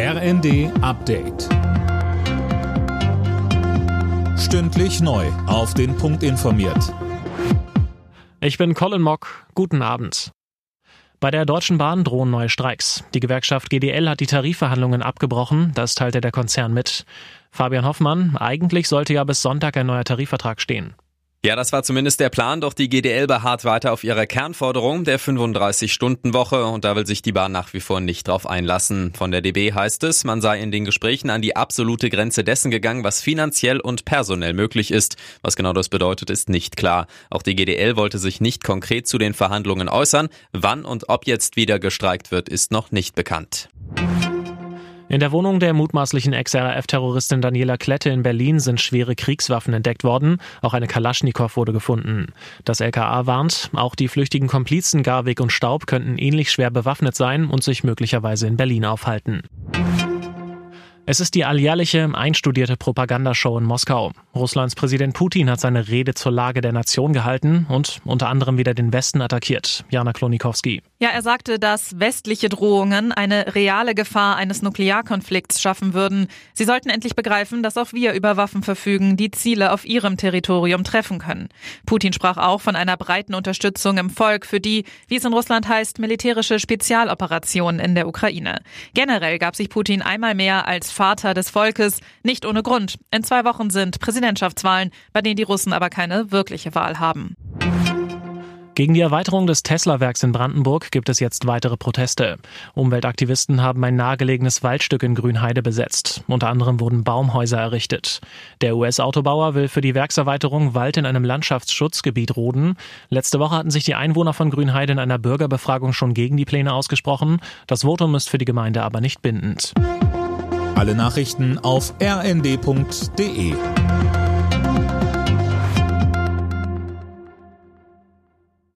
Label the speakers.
Speaker 1: RND Update. Stündlich neu. Auf den Punkt informiert.
Speaker 2: Ich bin Colin Mock. Guten Abend. Bei der Deutschen Bahn drohen neue Streiks. Die Gewerkschaft GDL hat die Tarifverhandlungen abgebrochen. Das teilte der Konzern mit. Fabian Hoffmann, eigentlich sollte ja bis Sonntag ein neuer Tarifvertrag stehen.
Speaker 3: Ja, das war zumindest der Plan, doch die GDL beharrt weiter auf ihrer Kernforderung der 35-Stunden-Woche und da will sich die Bahn nach wie vor nicht drauf einlassen. Von der DB heißt es, man sei in den Gesprächen an die absolute Grenze dessen gegangen, was finanziell und personell möglich ist. Was genau das bedeutet, ist nicht klar. Auch die GDL wollte sich nicht konkret zu den Verhandlungen äußern. Wann und ob jetzt wieder gestreikt wird, ist noch nicht bekannt.
Speaker 2: In der Wohnung der mutmaßlichen Ex-RAF-Terroristin Daniela Klette in Berlin sind schwere Kriegswaffen entdeckt worden. Auch eine Kalaschnikow wurde gefunden. Das LKA warnt, auch die flüchtigen Komplizen Garwig und Staub könnten ähnlich schwer bewaffnet sein und sich möglicherweise in Berlin aufhalten. Es ist die alljährliche, einstudierte Propagandashow in Moskau. Russlands Präsident Putin hat seine Rede zur Lage der Nation gehalten und unter anderem wieder den Westen attackiert. Jana Klonikowski.
Speaker 4: Ja, er sagte, dass westliche Drohungen eine reale Gefahr eines Nuklearkonflikts schaffen würden. Sie sollten endlich begreifen, dass auch wir über Waffen verfügen, die Ziele auf ihrem Territorium treffen können. Putin sprach auch von einer breiten Unterstützung im Volk für die, wie es in Russland heißt, militärische Spezialoperationen in der Ukraine. Generell gab sich Putin einmal mehr als Vater des Volkes, nicht ohne Grund. In zwei Wochen sind Präsidentschaftswahlen, bei denen die Russen aber keine wirkliche Wahl haben.
Speaker 2: Gegen die Erweiterung des Tesla-Werks in Brandenburg gibt es jetzt weitere Proteste. Umweltaktivisten haben ein nahegelegenes Waldstück in Grünheide besetzt. Unter anderem wurden Baumhäuser errichtet. Der US-Autobauer will für die Werkserweiterung Wald in einem Landschaftsschutzgebiet roden. Letzte Woche hatten sich die Einwohner von Grünheide in einer Bürgerbefragung schon gegen die Pläne ausgesprochen. Das Votum ist für die Gemeinde aber nicht bindend.
Speaker 1: Alle Nachrichten auf rnd.de